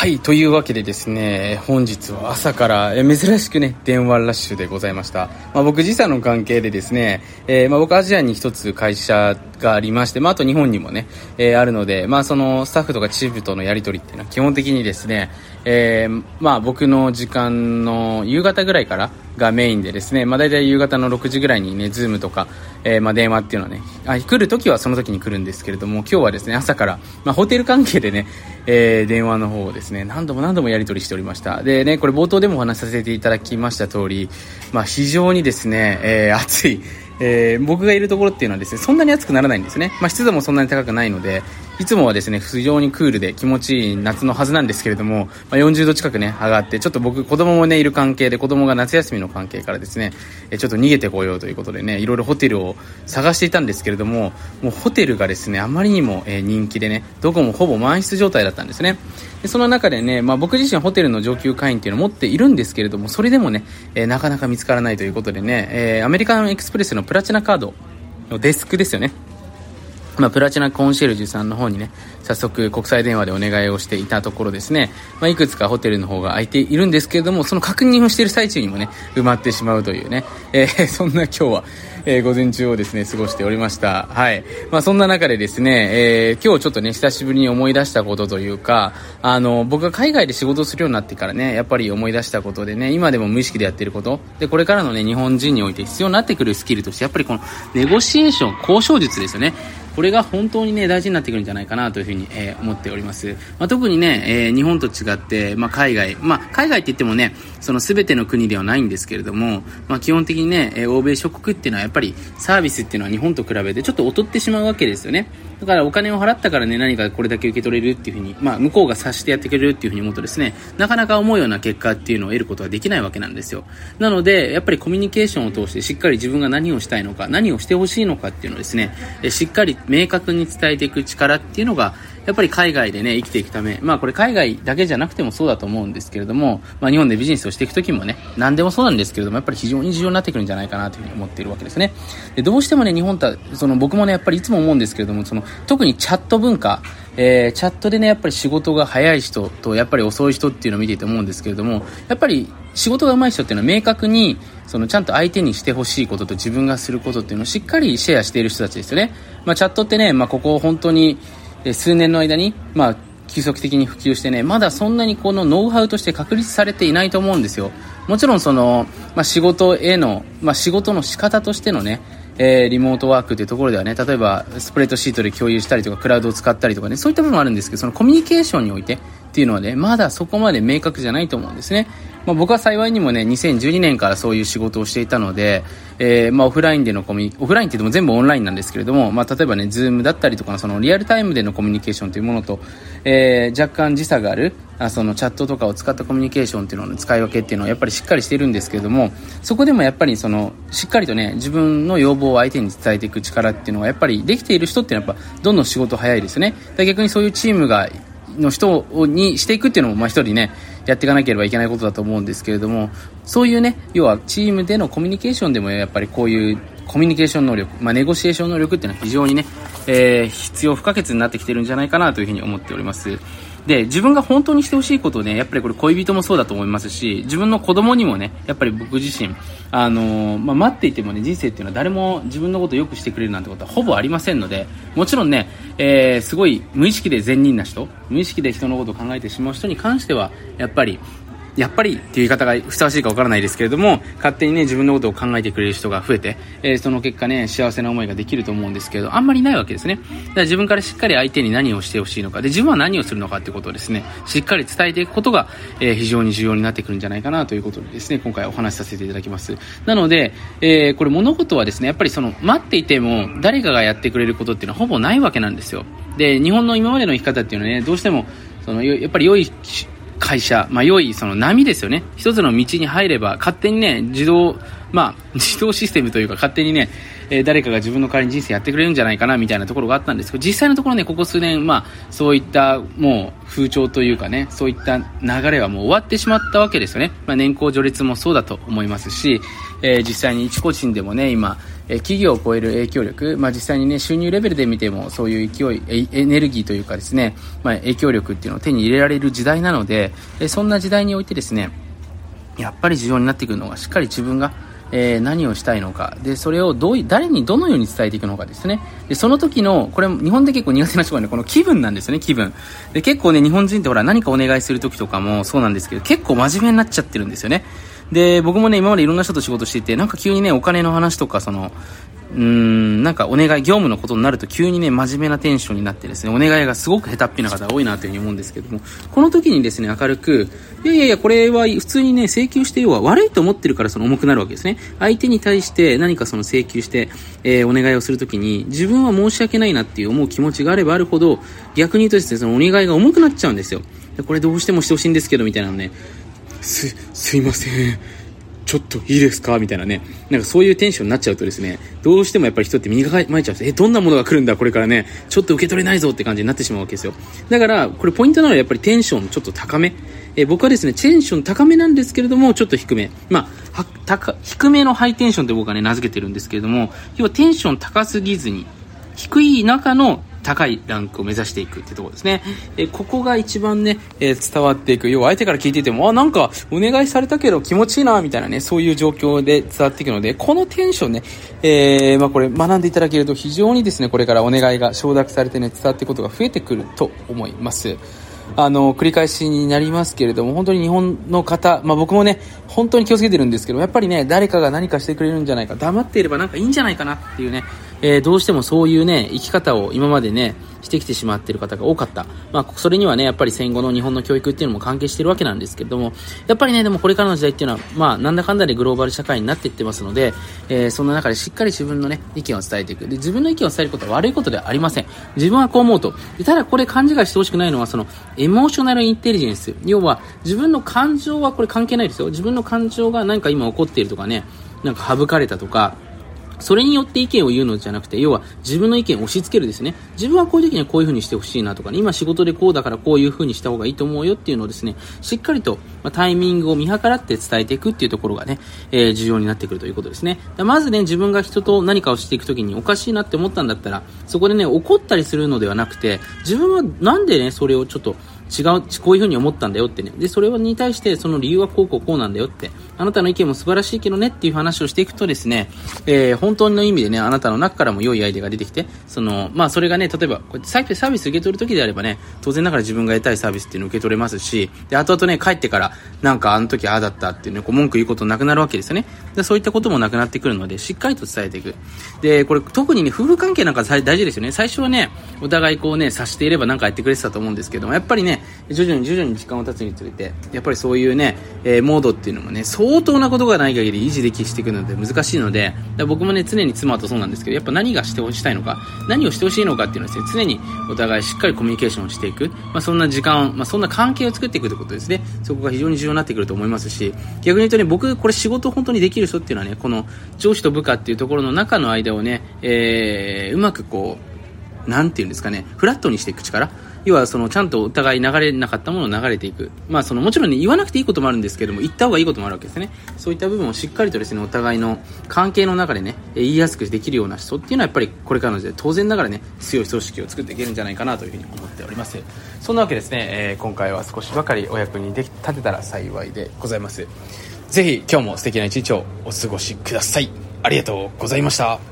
はいというわけでですね本日は朝から珍しくね電話ラッシュでございました、まあ、僕時差の関係でですね、えー、まあ、僕アジアに1つ会社がありまして、まあ、あと日本にもね、えー、あるので、まあ、そのスタッフとかチームとのやり取りっていうのは基本的にですね、えー、まあ、僕の時間の夕方ぐらいからがメインでですね、まあ、大体夕方の6時ぐらいにね、ズームとか、えー、まあ、電話っていうのはね、あ来るときはその時に来るんですけれども、今日はですね、朝から、まあ、ホテル関係でね、えー、電話の方をですね、何度も何度もやり取りしておりました。でね、これ冒頭でもお話しさせていただきました通り、まあ、非常にですね、えー、暑い、えー、僕がいるところっていうのはですね、そんなに暑くならないんですね。まあ、湿度もそんなに高くないので、いつもはですね、非常にクールで気持ちいい夏のはずなんですけれども、まあ、40度近くね、上がって、ちょっと僕、子供もね、いる関係で、子供が夏休みの関係からですね、えちょっと逃げてこようということでね、いろいろホテルを探していたんですけれども、もうホテルがですね、あまりにも、人気でね、どこもほぼ満室状態だったんですね。でその中でね、まあ、僕自身ホテルの上級会員っていうのを持っているんですけれども、それでもね、えー、なかなか見つからないということでね、えー、アメリカンエクスプレスのプラチナカードのデスクですよね。まあ、プラチナコンシェルジュさんの方にね、早速国際電話でお願いをしていたところですね、まあ、いくつかホテルの方が空いているんですけれども、その確認をしている最中にもね、埋まってしまうというね、えー、そんな今日は、えー、午前中をですね、過ごしておりました。はい。まあ、そんな中でですね、えー、今日ちょっとね、久しぶりに思い出したことというか、あの、僕が海外で仕事をするようになってからね、やっぱり思い出したことでね、今でも無意識でやってること、で、これからのね、日本人において必要になってくるスキルとして、やっぱりこの、ネゴシエーション、交渉術ですよね。これが本当にね、大事になってくるんじゃないかなというふうに、えー、思っております。まあ、特にね、えー、日本と違って、まあ、海外、まあ、海外って言ってもね、その全ての国ではないんですけれども、まあ、基本的にね、えー、欧米諸国っていうのはやっぱりサービスっていうのは日本と比べてちょっと劣ってしまうわけですよね。だからお金を払ったからね、何かこれだけ受け取れるっていうふうに、まあ、向こうが察してやってくれるっていうふうに思うとですね、なかなか思うような結果っていうのを得ることはできないわけなんですよ。なので、やっぱりコミュニケーションを通してしっかり自分が何をしたいのか、何をしてほしいのかっていうのをですね、しっかり明確に伝えていく力っていうのが、やっぱり海外でね、生きていくため、まあこれ海外だけじゃなくてもそうだと思うんですけれども、まあ日本でビジネスをしていくときもね、何でもそうなんですけれども、やっぱり非常に重要になってくるんじゃないかなというふうに思っているわけですね。で、どうしてもね、日本とその僕もね、やっぱりいつも思うんですけれども、その、特にチャット文化、えー、チャットでね、やっぱり仕事が早い人と、やっぱり遅い人っていうのを見ていて思うんですけれども、やっぱり仕事が上手い人っていうのは明確に、そのちゃんと相手にしてほしいことと自分がすることっていうのをしっかりシェアしている人たちですよね。まあ、チャットってね、まあ、ここ本当に、数年の間に、まあ、急速的に普及してね、まだそんなにこのノウハウとして確立されていないと思うんですよ。もちろんその、まあ、仕事への、まあ、仕事の仕方としてのね、えー、リモートワークというところではね、例えばスプレッドシートで共有したりとか、クラウドを使ったりとかね、そういった部分もあるんですけど、そのコミュニケーションにおいてっていうのはね、まだそこまで明確じゃないと思うんですね。まあ、僕は幸いにもね、2012年からそういう仕事をしていたので、えー、まあ、オフラインでのコミュ、オフラインって言っても全部オンラインなんですけれども、まあ、例えばね、ズームだったりとかのそのリアルタイムでのコミュニケーションというものと、えー、若干時差がある、あそのチャットとかを使ったコミュニケーションっていうのの使い分けっていうのはやっぱりしっかりしてるんですけれども、そこでもやっぱりその、しっかりとね、自分の要望を相手に伝えていく力っていうのはやっぱりできている人っていうのはやっぱどんどん仕事早いですよね。逆にそういうチームがの人にしていくっていうのも、まあ一人ね、やっていかなければいけないことだと思うんですけれども、そういうね、要はチームでのコミュニケーションでもやっぱりこういうコミュニケーション能力、まあネゴシエーション能力っていうのは非常にね、えー、必要不可欠になってきてるんじゃないかなというふうに思っております。で、自分が本当にしてほしいことをね、やっぱりこれ恋人もそうだと思いますし、自分の子供にもね、やっぱり僕自身、あのー、まあ、待っていてもね、人生っていうのは誰も自分のことを良くしてくれるなんてことはほぼありませんので、もちろんね、えー、すごい無意識で善人な人、無意識で人のことを考えてしまう人に関しては、やっぱり、やっぱりっていう言い方がふさわしいかわからないですけれども、勝手にね、自分のことを考えてくれる人が増えて、えー、その結果ね、幸せな思いができると思うんですけど、あんまりないわけですね。だから自分からしっかり相手に何をしてほしいのか、で、自分は何をするのかってことをですね、しっかり伝えていくことが、えー、非常に重要になってくるんじゃないかなということでですね、今回お話しさせていただきます。なので、えー、これ物事はですね、やっぱりその、待っていても、誰かがやってくれることっていうのはほぼないわけなんですよ。で、日本の今までの生き方っていうのはね、どうしても、その、やっぱり良い会社、まあ、良いその波ですよね。一つの道に入れば、勝手にね、自動、まあ、自動システムというか、勝手にね、え、誰かが自分の代わりに人生やってくれるんじゃないかな、みたいなところがあったんですけど、実際のところね、ここ数年、まあ、そういったもう風潮というかね、そういった流れはもう終わってしまったわけですよね。まあ、年功序列もそうだと思いますし、えー、実際に一個人でもね、今、え企業を超える影響力、まあ、実際にね収入レベルで見てもそういう勢いエネルギーというかですね、まあ、影響力っていうのを手に入れられる時代なので、えそんな時代においてですねやっぱり重要になってくるのはしっかり自分がえー、何をしたいのかでそれをどう誰にどのように伝えていくのかですね。でその時のこれ日本で結構苦手な人がねこの気分なんですよね気分。で結構ね日本人ってほら何かお願いする時とかもそうなんですけど結構真面目になっちゃってるんですよね。で僕もね今までいろんな人と仕事していてなんか急にねお金の話とかそのうーん、なんかお願い、業務のことになると急にね、真面目なテンションになってですね、お願いがすごく下手っぴな方が多いなというふうに思うんですけども、この時にですね、明るく、いやいやいや、これは普通にね、請求して要は悪いと思ってるからその重くなるわけですね。相手に対して何かその請求して、えー、お願いをするときに、自分は申し訳ないなっていう思う気持ちがあればあるほど、逆に言うとですね、そのお願いが重くなっちゃうんですよ。これどうしてもしてほしいんですけど、みたいなのね、す、すいません。ちょっといいですか？みたいなね。なんかそういうテンションになっちゃうとですね、どうしてもやっぱり人って身が前ちゃうんですえ、どんなものが来るんだこれからね、ちょっと受け取れないぞって感じになってしまうわけですよ。だから、これポイントなのはやっぱりテンションちょっと高め。え僕はですね、テンション高めなんですけれども、ちょっと低め。まあ、高、低めのハイテンションって僕はね、名付けてるんですけれども、要はテンション高すぎずに、低い中の高いランクを目指していくってところですね。えここが一番ね、えー、伝わっていく。要は相手から聞いてても、あ、なんかお願いされたけど気持ちいいな、みたいなね、そういう状況で伝わっていくので、このテンションね、えー、まあこれ学んでいただけると非常にですね、これからお願いが承諾されてね、伝わっていくことが増えてくると思います。あの、繰り返しになりますけれども、本当に日本の方、まあ僕もね、本当に気をつけてるんですけど、やっぱりね、誰かが何かしてくれるんじゃないか、黙っていればなんかいいんじゃないかなっていうね、えー、どうしてもそういうね、生き方を今までね、してきてしまっている方が多かった。まあ、それにはね、やっぱり戦後の日本の教育っていうのも関係してるわけなんですけれども、やっぱりね、でもこれからの時代っていうのは、まあ、なんだかんだでグローバル社会になっていってますので、えー、そんな中でしっかり自分のね、意見を伝えていく。で、自分の意見を伝えることは悪いことではありません。自分はこう思うと。ただこれ勘違いしてほしくないのは、その、エモーショナルインテリジェンス。要は、自分の感情はこれ関係ないですよ。自分の感情が何か今起こっているとかね、なんか省かれたとか、それによって意見を言うのじゃなくて、要は自分の意見を押し付けるですね。自分はこういう時にはこういう風にしてほしいなとかね、今仕事でこうだからこういう風にした方がいいと思うよっていうのをですね、しっかりと、まタイミングを見計らって伝えていくっていうところがね、えー、重要になってくるということですね。まずね、自分が人と何かをしていく時におかしいなって思ったんだったら、そこでね、怒ったりするのではなくて、自分はなんでね、それをちょっと違う、こういうふうに思ったんだよってね。で、それに対してその理由はこうこうこうなんだよって。あなたの意見も素晴らしいけどねっていう話をしていくとですね、えー、本当の意味でね、あなたの中からも良いアイデアが出てきて、その、まあそれがね、例えば、こうやってサービス受け取るときであればね、当然ながら自分が得たいサービスっていうのを受け取れますし、で、後々ね、帰ってから、なんかあの時ああだったっていうね、こう文句言うことなくなるわけですよね。で、そういったこともなくなってくるので、しっかりと伝えていく。で、これ特にね、夫婦関係なんか大事ですよね。最初はね、お互いこうね、察していればなんかやってくれてたと思うんですけども、やっぱりね徐々に徐々に時間を経つにつれて、やっぱりそういうね、えー、モードっていうのもね、相当なことがない限り維持できしていくので難しいので、僕もね、常に妻とそうなんですけど、やっぱ何がしてほしいのか、何をしてほしいのかっていうのはね、常にお互いしっかりコミュニケーションをしていく、まあ、そんな時間、まあ、そんな関係を作っていくということですね。そこが非常に重要になってくると思いますし、逆に言うとね、僕、これ仕事本当にできる人っていうのはね、この上司と部下っていうところの中の間をね、えー、うまくこう、なんていうんですかね、フラットにしていく力。要はそのちゃんとお互い流れなかったものを流れていく。まあそのもちろんね、言わなくていいこともあるんですけども、言った方がいいこともあるわけですね。そういった部分をしっかりとですね、お互いの関係の中でね、言いやすくできるような人っていうのはやっぱりこれからの時代、当然ながらね、強い組織を作っていけるんじゃないかなというふうに思っております。そんなわけですね、えー、今回は少しばかりお役に立てたら幸いでございます。ぜひ今日も素敵な一日をお過ごしください。ありがとうございました。